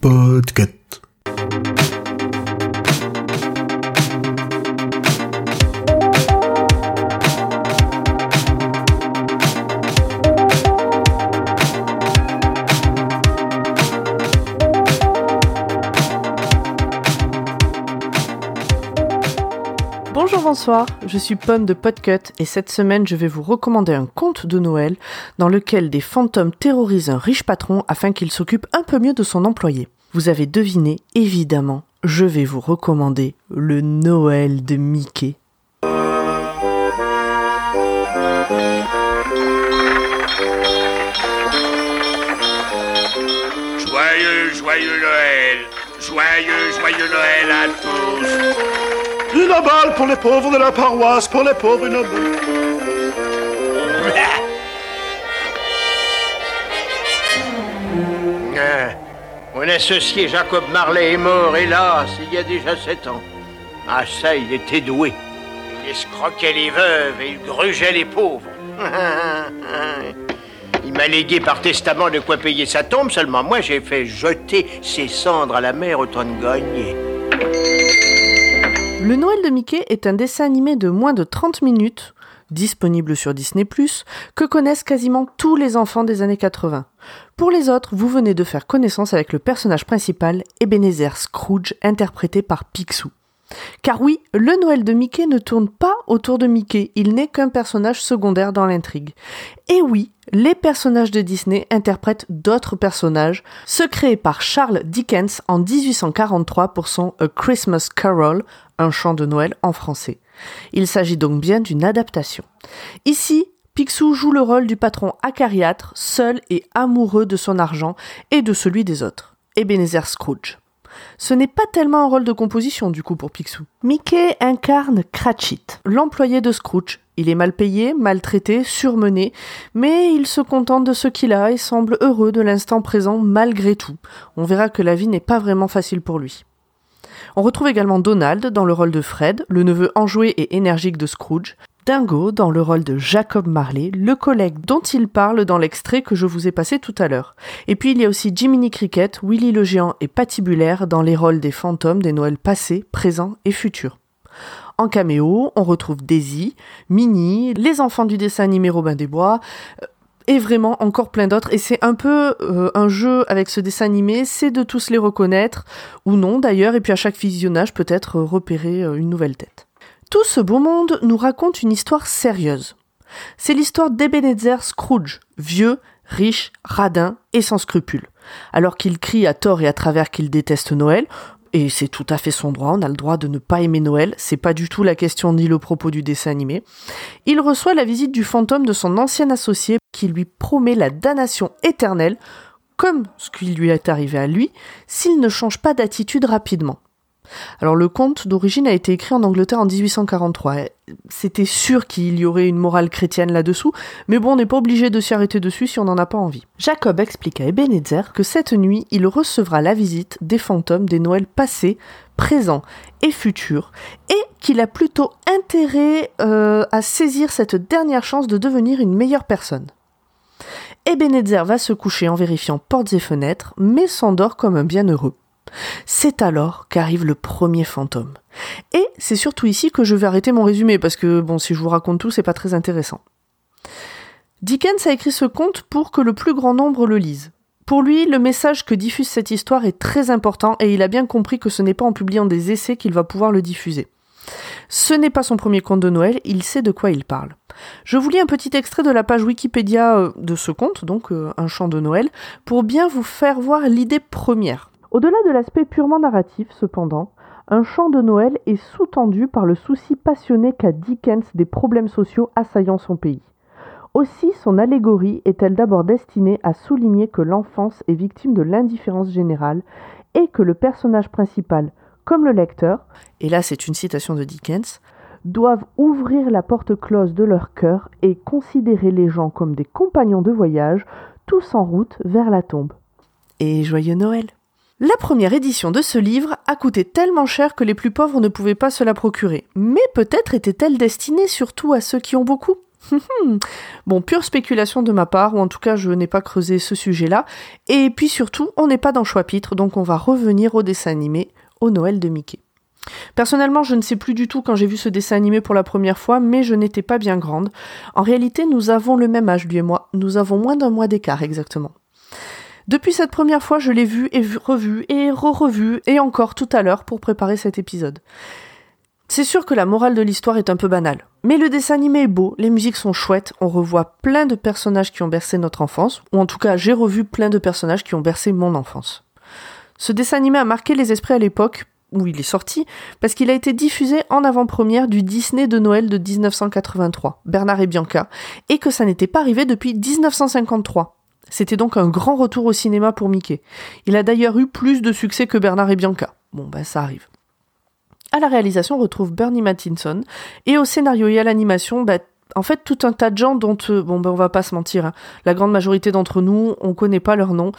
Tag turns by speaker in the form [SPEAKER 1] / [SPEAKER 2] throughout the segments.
[SPEAKER 1] Podcast.
[SPEAKER 2] Bonjour, bonsoir, je suis Pomme de Podcut et cette semaine je vais vous recommander un conte de Noël dans lequel des fantômes terrorisent un riche patron afin qu'il s'occupe un peu mieux de son employé. Vous avez deviné, évidemment, je vais vous recommander le Noël de Mickey.
[SPEAKER 3] Joyeux, joyeux Noël Joyeux, joyeux Noël à tous
[SPEAKER 4] Une balle pour les pauvres de la paroisse, pour les pauvres, une balle.
[SPEAKER 3] Ah, Mon associé Jacob Marley est mort, hélas, il y a déjà sept ans. Ah ça, il était doué. Il escroquait les veuves et il grugeait les pauvres. Il m'a légué par testament de quoi payer sa tombe, seulement moi j'ai fait jeter ses cendres à la mer au de gagner.
[SPEAKER 2] Le Noël de Mickey est un dessin animé de moins de 30 minutes, disponible sur Disney ⁇ que connaissent quasiment tous les enfants des années 80. Pour les autres, vous venez de faire connaissance avec le personnage principal, Ebenezer Scrooge, interprété par Picsou. Car oui, le Noël de Mickey ne tourne pas autour de Mickey, il n'est qu'un personnage secondaire dans l'intrigue. Et oui, les personnages de Disney interprètent d'autres personnages, ceux créés par Charles Dickens en 1843 pour son A Christmas Carol, un chant de Noël en français. Il s'agit donc bien d'une adaptation. Ici, Picsou joue le rôle du patron acariâtre, seul et amoureux de son argent et de celui des autres, Ebenezer Scrooge. Ce n'est pas tellement un rôle de composition du coup pour Picsou. Mickey incarne Cratchit, l'employé de Scrooge. Il est mal payé, maltraité, surmené, mais il se contente de ce qu'il a et semble heureux de l'instant présent malgré tout. On verra que la vie n'est pas vraiment facile pour lui. On retrouve également Donald dans le rôle de Fred, le neveu enjoué et énergique de Scrooge, Dingo dans le rôle de Jacob Marley, le collègue dont il parle dans l'extrait que je vous ai passé tout à l'heure. Et puis il y a aussi Jiminy Cricket, Willy le géant et Patibulaire dans les rôles des fantômes des Noëls passés, présents et futurs. En caméo, on retrouve Daisy, Minnie, les enfants du dessin animé Robin des Bois, euh, et vraiment encore plein d'autres. Et c'est un peu euh, un jeu avec ce dessin animé, c'est de tous les reconnaître, ou non d'ailleurs, et puis à chaque visionnage peut-être repérer euh, une nouvelle tête. Tout ce beau monde nous raconte une histoire sérieuse. C'est l'histoire d'Ebenezer Scrooge, vieux, riche, radin et sans scrupules. Alors qu'il crie à tort et à travers qu'il déteste Noël, et c'est tout à fait son droit, on a le droit de ne pas aimer Noël, c'est pas du tout la question ni le propos du dessin animé. Il reçoit la visite du fantôme de son ancien associé qui lui promet la damnation éternelle, comme ce qui lui est arrivé à lui, s'il ne change pas d'attitude rapidement. Alors le conte d'origine a été écrit en Angleterre en 1843. C'était sûr qu'il y aurait une morale chrétienne là-dessous, mais bon, on n'est pas obligé de s'y arrêter dessus si on n'en a pas envie. Jacob explique à Ebenezer que cette nuit, il recevra la visite des fantômes des Noëls passés, présents et futurs, et qu'il a plutôt intérêt euh, à saisir cette dernière chance de devenir une meilleure personne. Ebenezer va se coucher en vérifiant portes et fenêtres, mais s'endort comme un bienheureux. C'est alors qu'arrive le premier fantôme. Et c'est surtout ici que je vais arrêter mon résumé, parce que bon, si je vous raconte tout, c'est pas très intéressant. Dickens a écrit ce conte pour que le plus grand nombre le lise. Pour lui, le message que diffuse cette histoire est très important et il a bien compris que ce n'est pas en publiant des essais qu'il va pouvoir le diffuser. Ce n'est pas son premier conte de Noël, il sait de quoi il parle. Je vous lis un petit extrait de la page Wikipédia euh, de ce conte, donc euh, un chant de Noël, pour bien vous faire voir l'idée première. Au-delà de l'aspect purement narratif, cependant, un chant de Noël est sous-tendu par le souci passionné qu'a Dickens des problèmes sociaux assaillant son pays. Aussi son allégorie est-elle d'abord destinée à souligner que l'enfance est victime de l'indifférence générale et que le personnage principal, comme le lecteur, et là c'est une citation de Dickens, doivent ouvrir la porte close de leur cœur et considérer les gens comme des compagnons de voyage, tous en route vers la tombe. Et joyeux Noël la première édition de ce livre a coûté tellement cher que les plus pauvres ne pouvaient pas se la procurer. Mais peut-être était-elle destinée surtout à ceux qui ont beaucoup bon, pure spéculation de ma part, ou en tout cas je n'ai pas creusé ce sujet-là. Et puis surtout, on n'est pas dans Choix-Pitre, donc on va revenir au dessin animé, au Noël de Mickey. Personnellement, je ne sais plus du tout quand j'ai vu ce dessin animé pour la première fois, mais je n'étais pas bien grande. En réalité, nous avons le même âge, lui et moi. Nous avons moins d'un mois d'écart exactement. Depuis cette première fois, je l'ai vu et revu et re-revu et encore tout à l'heure pour préparer cet épisode. C'est sûr que la morale de l'histoire est un peu banale, mais le dessin animé est beau, les musiques sont chouettes, on revoit plein de personnages qui ont bercé notre enfance, ou en tout cas j'ai revu plein de personnages qui ont bercé mon enfance. Ce dessin animé a marqué les esprits à l'époque où il est sorti, parce qu'il a été diffusé en avant-première du Disney de Noël de 1983, Bernard et Bianca, et que ça n'était pas arrivé depuis 1953. C'était donc un grand retour au cinéma pour Mickey. Il a d'ailleurs eu plus de succès que Bernard et Bianca. Bon, bah ça arrive. À la réalisation, on retrouve Bernie Mattinson, et au scénario et à l'animation, bah, en fait, tout un tas de gens dont, euh, bon, ben, on va pas se mentir, hein, la grande majorité d'entre nous, on connaît pas leur nom,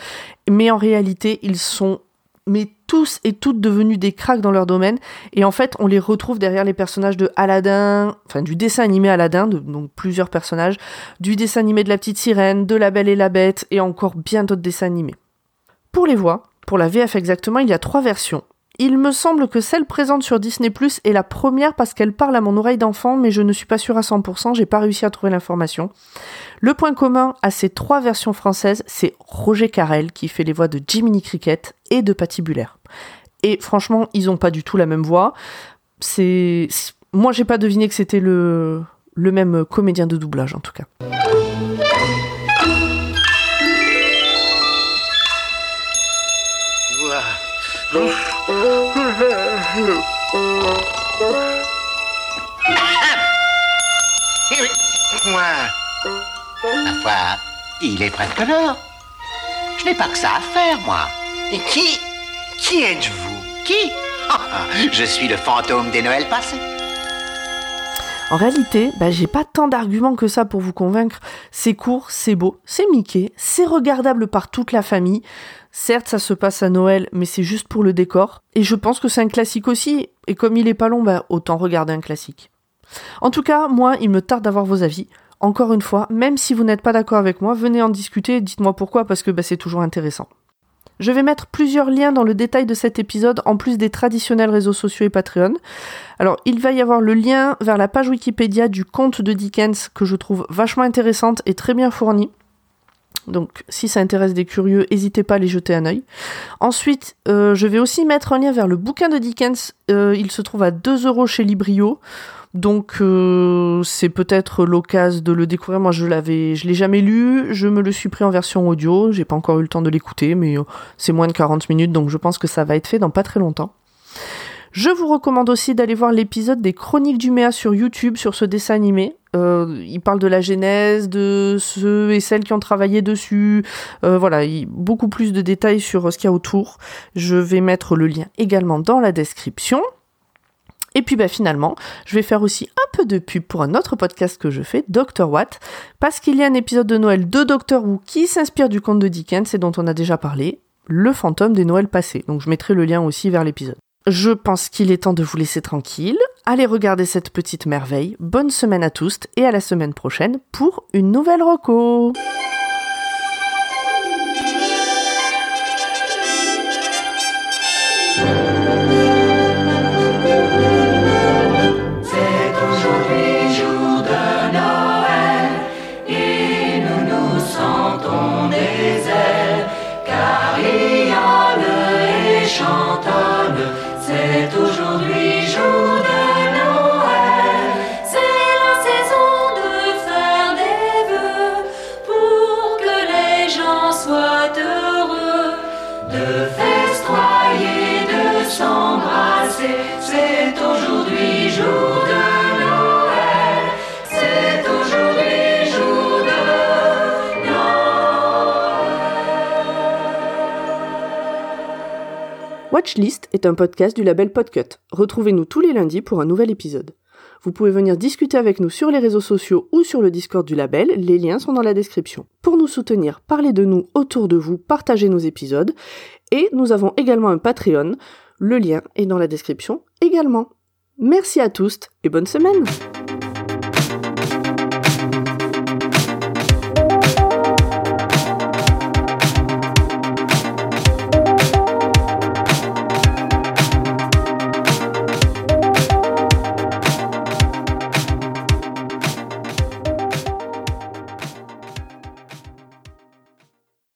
[SPEAKER 2] mais en réalité, ils sont mais tous et toutes devenus des cracks dans leur domaine. Et en fait, on les retrouve derrière les personnages de Aladdin, enfin du dessin animé Aladdin, donc plusieurs personnages, du dessin animé de la petite sirène, de La Belle et la Bête, et encore bien d'autres dessins animés. Pour les voix, pour la VF exactement, il y a trois versions. Il me semble que celle présente sur Disney Plus est la première parce qu'elle parle à mon oreille d'enfant, mais je ne suis pas sûre à 100%, j'ai pas réussi à trouver l'information. Le point commun à ces trois versions françaises, c'est Roger Carrel qui fait les voix de Jiminy Cricket et de Patty Buller. Et franchement, ils ont pas du tout la même voix. C'est moi j'ai pas deviné que c'était le même comédien de doublage en tout cas.
[SPEAKER 1] Il est presque l'heure. Je n'ai pas que ça à faire, moi.
[SPEAKER 3] Et qui Qui êtes-vous?
[SPEAKER 1] Qui? Je suis le fantôme des Noëls passés.
[SPEAKER 2] En réalité, bah, j'ai pas tant d'arguments que ça pour vous convaincre. C'est court, c'est beau, c'est Mickey, c'est regardable par toute la famille. Certes, ça se passe à Noël, mais c'est juste pour le décor. Et je pense que c'est un classique aussi. Et comme il est pas long, bah, autant regarder un classique. En tout cas, moi, il me tarde d'avoir vos avis. Encore une fois, même si vous n'êtes pas d'accord avec moi, venez en discuter, dites-moi pourquoi, parce que bah, c'est toujours intéressant. Je vais mettre plusieurs liens dans le détail de cet épisode, en plus des traditionnels réseaux sociaux et Patreon. Alors, il va y avoir le lien vers la page Wikipédia du conte de Dickens, que je trouve vachement intéressante et très bien fournie. Donc, si ça intéresse des curieux, n'hésitez pas à les jeter un œil. Ensuite, euh, je vais aussi mettre un lien vers le bouquin de Dickens. Euh, il se trouve à 2 euros chez Librio. Donc euh, c'est peut-être l'occasion de le découvrir. Moi je l'avais, je l'ai jamais lu. Je me le suis pris en version audio. J'ai pas encore eu le temps de l'écouter, mais euh, c'est moins de 40 minutes, donc je pense que ça va être fait dans pas très longtemps. Je vous recommande aussi d'aller voir l'épisode des Chroniques du Méa sur YouTube sur ce dessin animé. Euh, il parle de la genèse, de ceux et celles qui ont travaillé dessus. voilà, il, beaucoup plus de détails sur ce qu'il y a autour. Je vais mettre le lien également dans la description. Et puis bah, finalement, je vais faire aussi un peu de pub pour un autre podcast que je fais, Dr. Watt, parce qu'il y a un épisode de Noël de Dr. Who qui s'inspire du conte de Dickens et dont on a déjà parlé, Le fantôme des Noëls passés. Donc je mettrai le lien aussi vers l'épisode. Je pense qu'il est temps de vous laisser tranquille. Allez regarder cette petite merveille. Bonne semaine à tous et à la semaine prochaine pour une nouvelle reco. Watchlist est un podcast du label Podcut. Retrouvez-nous tous les lundis pour un nouvel épisode. Vous pouvez venir discuter avec nous sur les réseaux sociaux ou sur le Discord du label, les liens sont dans la description. Pour nous soutenir, parlez de nous autour de vous, partagez nos épisodes, et nous avons également un Patreon, le lien est dans la description également. Merci à tous et bonne semaine